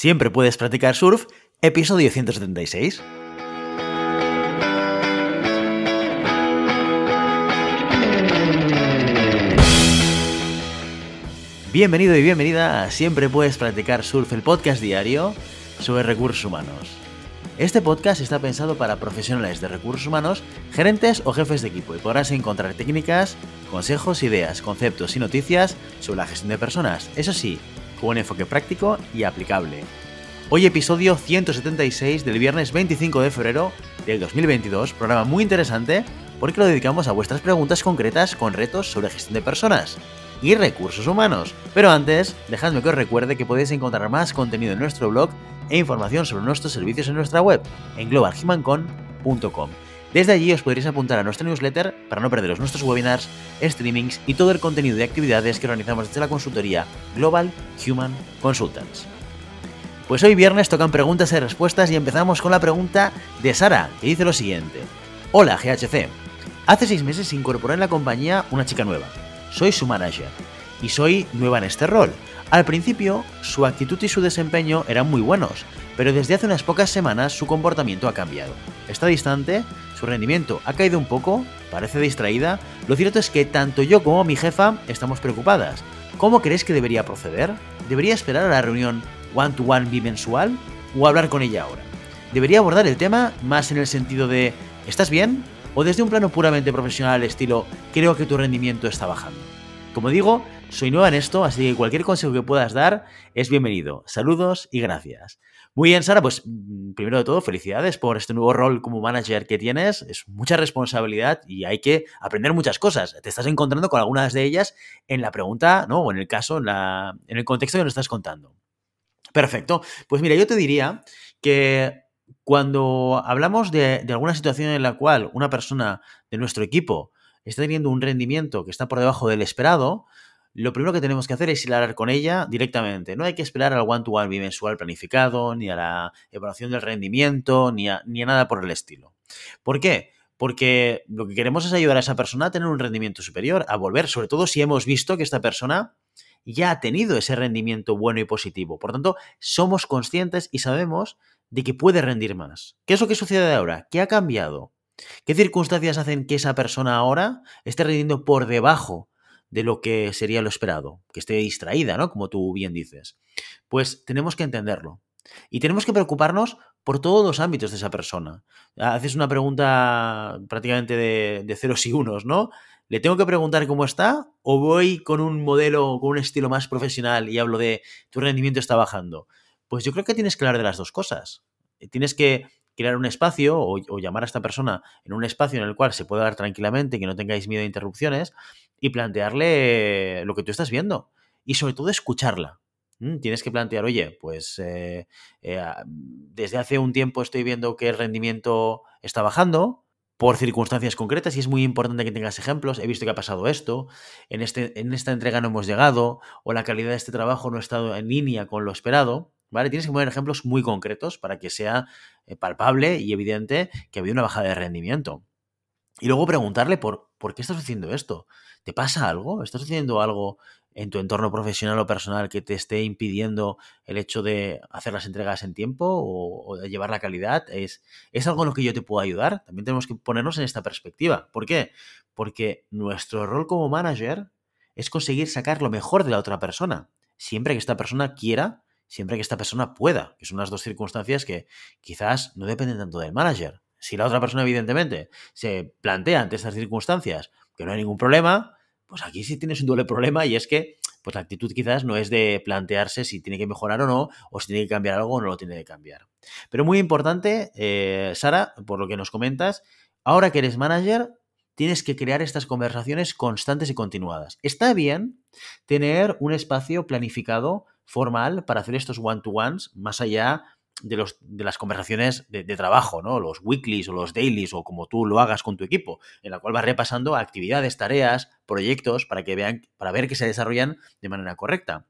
Siempre puedes practicar surf, episodio 176. Bienvenido y bienvenida a Siempre puedes practicar surf, el podcast diario sobre recursos humanos. Este podcast está pensado para profesionales de recursos humanos, gerentes o jefes de equipo y podrás encontrar técnicas, consejos, ideas, conceptos y noticias sobre la gestión de personas. Eso sí, con un enfoque práctico y aplicable. Hoy episodio 176 del viernes 25 de febrero del 2022, programa muy interesante porque lo dedicamos a vuestras preguntas concretas con retos sobre gestión de personas y recursos humanos. Pero antes, dejadme que os recuerde que podéis encontrar más contenido en nuestro blog e información sobre nuestros servicios en nuestra web, en globalhumancon.com. Desde allí os podréis apuntar a nuestra newsletter para no perderos nuestros webinars, streamings y todo el contenido de actividades que organizamos desde la consultoría Global Human Consultants. Pues hoy viernes tocan preguntas y respuestas y empezamos con la pregunta de Sara, que dice lo siguiente. Hola GHC. Hace seis meses se incorporó en la compañía una chica nueva. Soy su manager y soy nueva en este rol. Al principio, su actitud y su desempeño eran muy buenos, pero desde hace unas pocas semanas su comportamiento ha cambiado. Está distante, su rendimiento ha caído un poco, parece distraída. Lo cierto es que tanto yo como mi jefa estamos preocupadas. ¿Cómo crees que debería proceder? ¿Debería esperar a la reunión one-to-one bimensual o hablar con ella ahora? ¿Debería abordar el tema más en el sentido de ¿estás bien? o desde un plano puramente profesional estilo creo que tu rendimiento está bajando? Como digo, soy nueva en esto, así que cualquier consejo que puedas dar es bienvenido. Saludos y gracias. Muy bien, Sara, pues mm, primero de todo, felicidades por este nuevo rol como manager que tienes. Es mucha responsabilidad y hay que aprender muchas cosas. Te estás encontrando con algunas de ellas en la pregunta, ¿no? O en el caso, en, la, en el contexto que nos estás contando. Perfecto. Pues mira, yo te diría que cuando hablamos de, de alguna situación en la cual una persona de nuestro equipo está teniendo un rendimiento que está por debajo del esperado, lo primero que tenemos que hacer es hablar con ella directamente. No hay que esperar al one-to-one bimensual planificado, ni a la evaluación del rendimiento, ni a, ni a nada por el estilo. ¿Por qué? Porque lo que queremos es ayudar a esa persona a tener un rendimiento superior, a volver, sobre todo si hemos visto que esta persona ya ha tenido ese rendimiento bueno y positivo. Por tanto, somos conscientes y sabemos de que puede rendir más. ¿Qué es lo que sucede ahora? ¿Qué ha cambiado? ¿Qué circunstancias hacen que esa persona ahora esté rindiendo por debajo de lo que sería lo esperado? Que esté distraída, ¿no? Como tú bien dices. Pues tenemos que entenderlo. Y tenemos que preocuparnos por todos los ámbitos de esa persona. Haces una pregunta prácticamente de, de ceros y unos, ¿no? ¿Le tengo que preguntar cómo está? ¿O voy con un modelo, con un estilo más profesional y hablo de tu rendimiento está bajando? Pues yo creo que tienes que hablar de las dos cosas. Tienes que crear un espacio o, llamar a esta persona en un espacio en el cual se pueda hablar tranquilamente, que no tengáis miedo a interrupciones y plantearle lo que tú estás viendo. Y sobre todo escucharla. ¿Mm? Tienes que plantear, oye, pues eh, eh, desde hace un tiempo estoy viendo que el rendimiento está bajando por circunstancias concretas y es muy importante que tengas ejemplos. He visto que ha pasado esto, en, este, en esta entrega no hemos llegado o la calidad de este trabajo no ha estado en línea con lo esperado. ¿Vale? Tienes que poner ejemplos muy concretos para que sea eh, palpable y evidente que ha habido una bajada de rendimiento. Y luego preguntarle por, por qué estás haciendo esto. ¿Te pasa algo? ¿Estás haciendo algo en tu entorno profesional o personal que te esté impidiendo el hecho de hacer las entregas en tiempo o, de llevar la calidad? ¿Es, ¿Es algo en lo que yo te puedo ayudar? También tenemos que ponernos en esta perspectiva. ¿Por qué? Porque nuestro rol como manager es conseguir sacar lo mejor de la otra persona. Siempre que esta persona quiera, siempre que esta persona pueda, que son las dos circunstancias que quizás no dependen tanto del manager. Si la otra persona, evidentemente, se plantea ante estas circunstancias que no hay ningún problema, pues aquí sí tienes un doble problema y es que pues la actitud quizás no es de plantearse si tiene que mejorar o no, o si tiene que cambiar algo o no lo tiene que cambiar. Pero muy importante, eh, Sara, por lo que nos comentas, ahora que eres manager, tienes que crear estas conversaciones constantes y continuadas. Está bien tener un espacio planificado, formal, para hacer estos one-to-ones, más allá de, los, de las conversaciones de, de, trabajo, ¿no? Los weeklies o los dailies o como tú lo hagas con tu equipo, en la cual vas repasando actividades, tareas, proyectos para que vean, para ver que se desarrollan de manera correcta.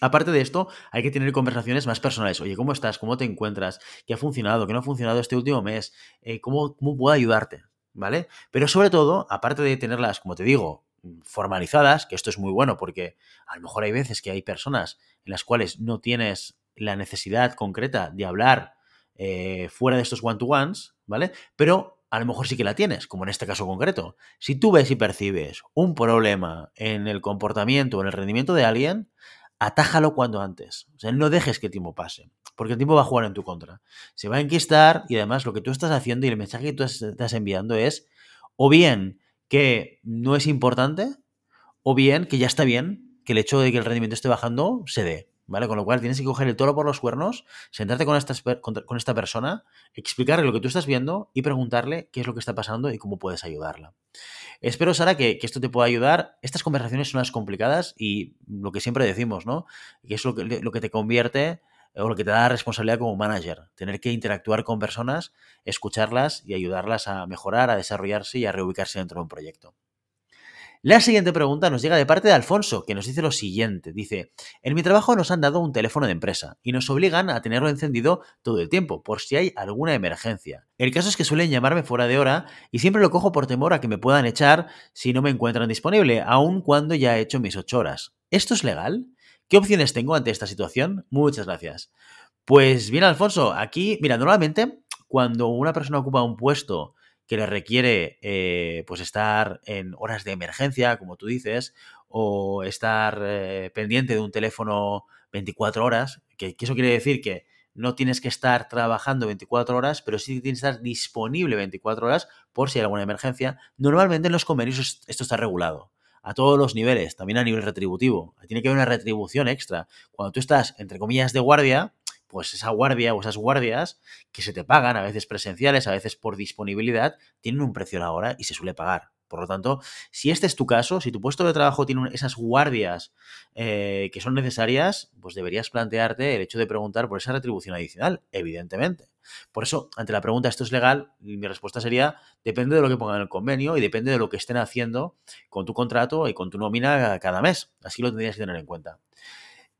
Aparte de esto, hay que tener conversaciones más personales. Oye, ¿cómo estás? ¿Cómo te encuentras? ¿Qué ha funcionado? ¿Qué no ha funcionado este último mes? Eh, ¿cómo, ¿Cómo puedo ayudarte? ¿Vale? Pero sobre todo, aparte de tenerlas, como te digo, formalizadas, que esto es muy bueno porque a lo mejor hay veces que hay personas en las cuales no tienes la necesidad concreta de hablar eh, fuera de estos one-to-ones, ¿vale? Pero a lo mejor sí que la tienes, como en este caso concreto. Si tú ves y percibes un problema en el comportamiento o en el rendimiento de alguien, atájalo cuando antes. O sea, no dejes que el tiempo pase, porque el tiempo va a jugar en tu contra. Se va a enquistar y además lo que tú estás haciendo y el mensaje que tú estás enviando es o bien que no es importante o bien que ya está bien que el hecho de que el rendimiento esté bajando se dé. ¿Vale? Con lo cual tienes que coger el toro por los cuernos, sentarte con esta, persona, explicarle lo que tú estás viendo y preguntarle qué es lo que está pasando y cómo puedes ayudarla. Espero, Sara, que, esto te pueda ayudar. Estas conversaciones son las complicadas y lo que siempre decimos, ¿no? Que es lo que, lo que te convierte o lo que te da responsabilidad como manager, tener que interactuar con personas, escucharlas y ayudarlas a mejorar, a desarrollarse y a reubicarse dentro de un proyecto. La siguiente pregunta nos llega de parte de Alfonso, que nos dice lo siguiente. Dice, en mi trabajo nos han dado un teléfono de empresa y nos obligan a tenerlo encendido todo el tiempo, por si hay alguna emergencia. El caso es que suelen llamarme fuera de hora y siempre lo cojo por temor a que me puedan echar si no me encuentran disponible, aun cuando ya he hecho mis ocho horas. ¿Esto es legal? ¿Qué opciones tengo ante esta situación? Muchas gracias. Pues bien, Alfonso, aquí, mira, normalmente cuando una persona ocupa un puesto que le requiere eh, pues estar en horas de emergencia, como tú dices, o estar eh, pendiente de un teléfono 24 horas, que, eso quiere decir que no tienes que estar trabajando 24 horas, pero sí tienes que estar disponible 24 horas por si hay alguna emergencia. Normalmente en los convenios esto está regulado a todos los niveles, también a nivel retributivo. Tiene que haber una retribución extra. Cuando tú estás, entre comillas, de guardia, pues esa guardia o esas guardias que se te pagan, a veces presenciales, a veces por disponibilidad, tienen un precio a la hora y se suele pagar. Por lo tanto, si este es tu caso, si tu puesto de trabajo tiene esas guardias eh, que son necesarias, pues deberías plantearte el hecho de preguntar por esa retribución adicional, evidentemente. Por eso, ante la pregunta, ¿esto es legal? Mi respuesta sería, depende de lo que pongan en el convenio y depende de lo que estén haciendo con tu contrato y con tu nómina cada mes. Así lo tendrías que tener en cuenta.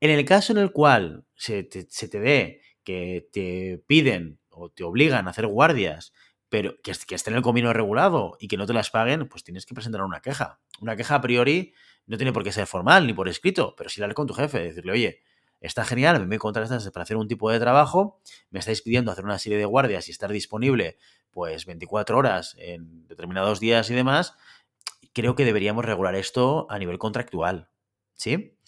En el caso en el cual se te, se ve que te piden o te obligan a hacer guardias, pero que, que esté en el convenio regulado y que no te las paguen, pues tienes que presentar una queja. Una queja a priori no tiene por qué ser formal ni por escrito, pero sí hablar con tu jefe, decirle, oye, está genial, me contratas para hacer un tipo de trabajo, me estáis pidiendo hacer una serie de guardias y estar disponible pues 24 horas en determinados días y demás, creo que deberíamos regular esto a nivel contractual, ¿sí?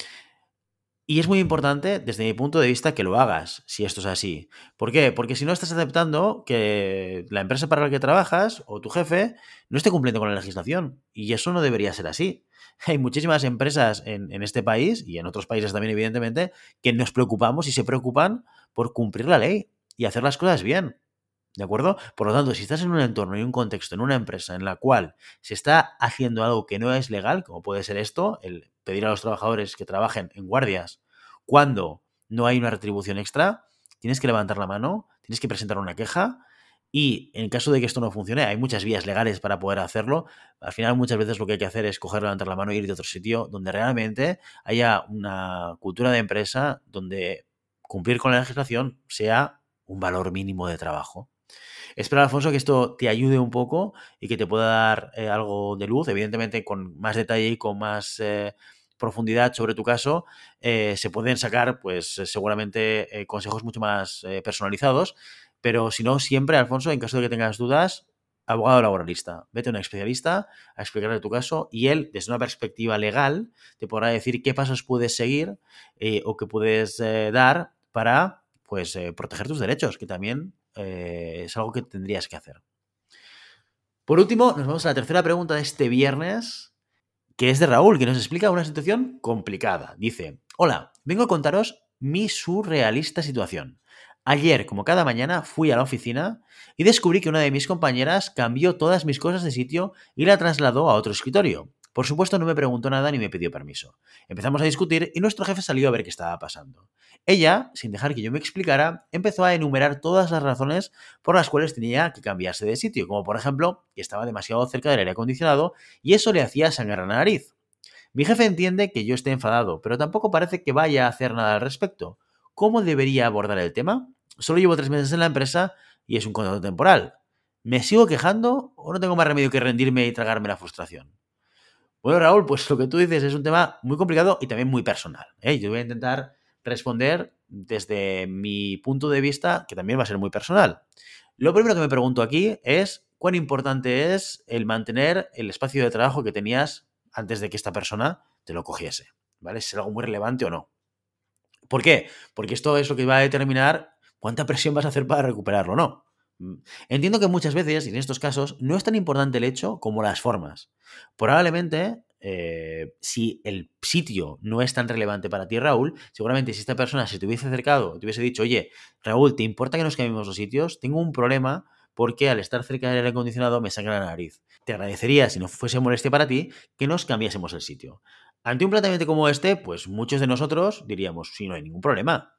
Y es muy importante, desde mi punto de vista, que lo hagas, si esto es así. ¿Por qué? Porque si no estás aceptando que la empresa para la que trabajas o tu jefe no esté cumpliendo con la legislación. Y eso no debería ser así. Hay muchísimas empresas en, este país y en otros países también, evidentemente, que nos preocupamos y se preocupan por cumplir la ley y hacer las cosas bien. ¿De acuerdo? Por lo tanto, si estás en un entorno y un contexto, en una empresa en la cual se está haciendo algo que no es legal, como puede ser esto, el pedir a los trabajadores que trabajen en guardias cuando no hay una retribución extra, tienes que levantar la mano, tienes que presentar una queja y en caso de que esto no funcione, hay muchas vías legales para poder hacerlo. Al final muchas veces lo que hay que hacer es coger, levantar la mano y ir de otro sitio donde realmente haya una cultura de empresa donde cumplir con la legislación sea un valor mínimo de trabajo. Espero, Alfonso, que esto te ayude un poco y que te pueda dar eh, algo de luz, evidentemente con más detalle y con más eh, profundidad sobre tu caso, eh, se pueden sacar, pues seguramente, consejos mucho más personalizados. Pero si no, siempre, Alfonso, en caso de que tengas dudas, abogado laboralista. Vete a un especialista a explicarle tu caso y él, desde una perspectiva legal, te podrá decir qué pasos puedes seguir o qué puedes dar para pues, proteger tus derechos, que también eh, es algo que tendrías que hacer. Por último, nos vamos a la tercera pregunta de este viernes, que es de Raúl, que nos explica una situación complicada. Dice, hola, vengo a contaros mi surrealista situación. Ayer, como cada mañana, fui a la oficina y descubrí que una de mis compañeras cambió todas mis cosas de sitio y la trasladó a otro escritorio. Por supuesto, no me preguntó nada ni me pidió permiso. Empezamos a discutir y nuestro jefe salió a ver qué estaba pasando. Ella, sin dejar que yo me explicara, empezó a enumerar todas las razones por las cuales tenía que cambiarse de sitio, como por ejemplo que estaba demasiado cerca del aire acondicionado y eso le hacía sangrar la nariz. Mi jefe entiende que yo esté enfadado, pero tampoco parece que vaya a hacer nada al respecto. ¿Cómo debería abordar el tema? Solo llevo tres meses en la empresa y es un contrato temporal. ¿Me sigo quejando o no tengo más remedio que rendirme y tragarme la frustración? Bueno, Raúl, pues lo que tú dices es un tema muy complicado y también muy personal. ¿eh? Yo voy a intentar responder desde mi punto de vista, que también va a ser muy personal. Lo primero que me pregunto aquí es cuán importante es el mantener el espacio de trabajo que tenías antes de que esta persona te lo cogiese. ¿Vale? Si es algo muy relevante o no. ¿Por qué? Porque esto es lo que va a determinar cuánta presión vas a hacer para recuperarlo o no. Mm, entiendo que muchas veces, y en estos casos, no es tan importante el hecho como las formas. Probablemente, eh, si el sitio no es tan relevante para ti, Raúl, seguramente si esta persona se te hubiese acercado, te hubiese dicho, oye, Raúl, ¿te importa que nos cambiemos los sitios? Tengo un problema porque al estar cerca del aire acondicionado me sangra la nariz. Te agradecería, si no fuese molestia para ti, que nos cambiásemos el sitio. Ante un planteamiento como este, pues muchos de nosotros diríamos, sí, no hay ningún problema.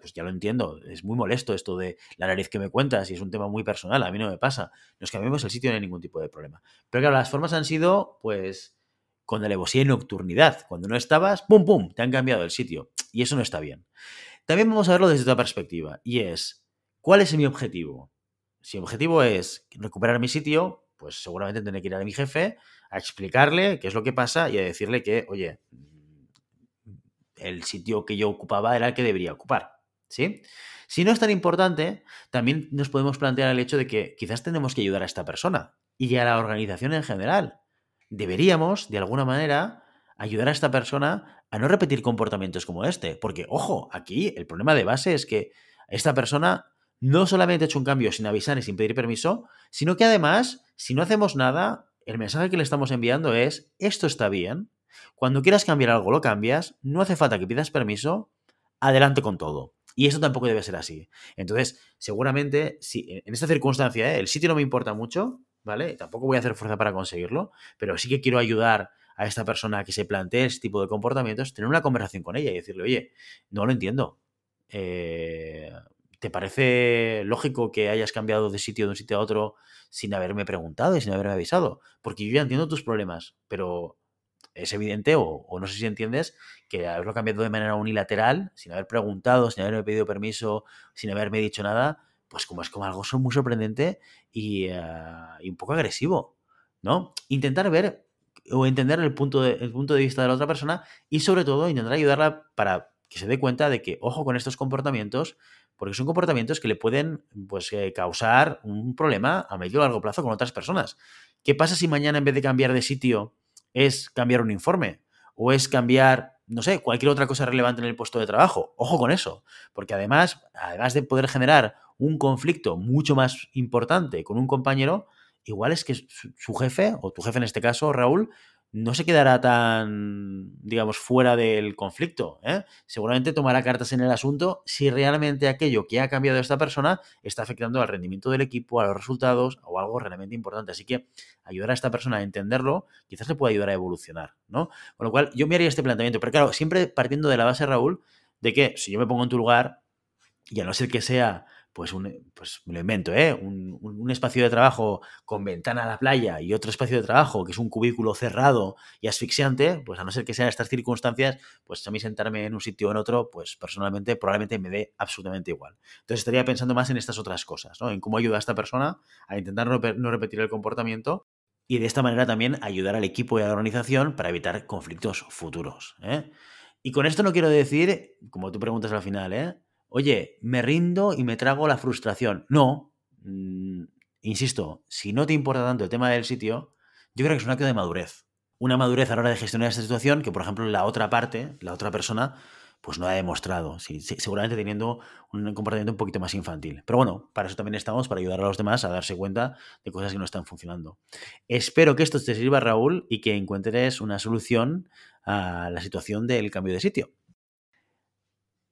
Pues ya lo entiendo, es muy molesto esto de la nariz que me cuentas y es un tema muy personal, a mí no me pasa. Nos cambiamos el sitio, no hay ningún tipo de problema. Pero claro, las formas han sido, pues, con alevosía y nocturnidad. Cuando no estabas, ¡pum, pum!, te han cambiado el sitio. Y eso no está bien. También vamos a verlo desde otra perspectiva, y es, ¿cuál es mi objetivo? Si mi objetivo es recuperar mi sitio, pues seguramente tendré que ir a mi jefe a explicarle qué es lo que pasa y a decirle que, oye, el sitio que yo ocupaba era el que debería ocupar. ¿Sí? Si no es tan importante, también nos podemos plantear el hecho de que quizás tenemos que ayudar a esta persona y a la organización en general. Deberíamos, de alguna manera, ayudar a esta persona a no repetir comportamientos como este. Porque, ojo, aquí el problema de base es que esta persona no solamente ha hecho un cambio sin avisar y sin pedir permiso, sino que además, si no hacemos nada, el mensaje que le estamos enviando es, esto está bien, cuando quieras cambiar algo lo cambias, no hace falta que pidas permiso, adelante con todo. Y eso tampoco debe ser así. Entonces, seguramente, si en esta circunstancia ¿eh? el sitio no me importa mucho, ¿vale? Tampoco voy a hacer fuerza para conseguirlo, pero sí que quiero ayudar a esta persona que se plantee este tipo de comportamientos, tener una conversación con ella y decirle, oye, no lo entiendo. Eh, ¿Te parece lógico que hayas cambiado de sitio de un sitio a otro sin haberme preguntado y sin haberme avisado? Porque yo ya entiendo tus problemas, pero es evidente, o, no sé si entiendes, que haberlo cambiado de manera unilateral, sin haber preguntado, sin haberme pedido permiso, sin haberme dicho nada, pues como es como algo muy sorprendente y, eh, y un poco agresivo, ¿no? Intentar ver o entender el punto, de, el punto de vista de la otra persona y sobre todo intentar ayudarla para que se dé cuenta de que, ojo con estos comportamientos, porque son comportamientos que le pueden pues, eh, causar un problema a medio o largo plazo con otras personas. ¿Qué pasa si mañana en vez de cambiar de sitio es cambiar un informe? ¿O es cambiar, no sé, cualquier otra cosa relevante en el puesto de trabajo? Ojo con eso, porque además, además de poder generar un conflicto mucho más importante con un compañero, igual es que su jefe, o tu jefe en este caso, Raúl, no se quedará tan, digamos, fuera del conflicto. ¿eh? Seguramente tomará cartas en el asunto si realmente aquello que ha cambiado esta persona está afectando al rendimiento del equipo, a los resultados o algo realmente importante. Así que ayudar a esta persona a entenderlo quizás le pueda ayudar a evolucionar, ¿no? Con lo cual, yo me haría este planteamiento. Pero claro, siempre partiendo de la base, Raúl, de que si yo me pongo en tu lugar, y a no ser que sea pues, un, pues me lo invento, ¿eh? Un, espacio de trabajo con ventana a la playa y otro espacio de trabajo que es un cubículo cerrado y asfixiante, pues a no ser que sean estas circunstancias, pues a mí sentarme en un sitio o en otro, pues personalmente probablemente me dé absolutamente igual. Entonces estaría pensando más en estas otras cosas, ¿no? En cómo ayuda a esta persona a intentar no, repetir el comportamiento y de esta manera también ayudar al equipo y a la organización para evitar conflictos futuros. ¿eh? Y con esto no quiero decir, como tú preguntas al final, ¿eh? Oye, me rindo y me trago la frustración. No, mm, insisto, si no te importa tanto el tema del sitio, yo creo que es un acto de madurez. Una madurez a la hora de gestionar esta situación que, por ejemplo, la otra parte, la otra persona, pues no ha demostrado, seguramente teniendo un comportamiento un poquito más infantil. Pero bueno, para eso también estamos, para ayudar a los demás a darse cuenta de cosas que no están funcionando. Espero que esto te sirva, Raúl, y que encuentres una solución a la situación del cambio de sitio.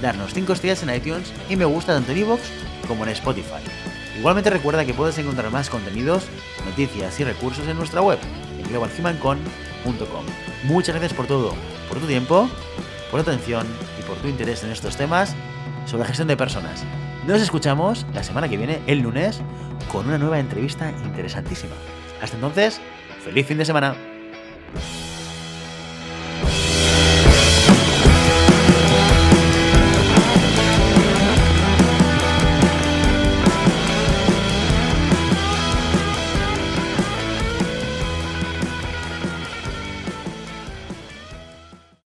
darnos 5 estrellas en iTunes y me gusta tanto en iVoox como en Spotify. Igualmente recuerda que puedes encontrar más contenidos, noticias y recursos en nuestra web, en globalhumancon.com. Muchas gracias por todo, por tu tiempo, por tu atención y por tu interés en estos temas sobre la gestión de personas. Nos escuchamos la semana que viene, el lunes, con una nueva entrevista interesantísima. Hasta entonces, feliz fin de semana.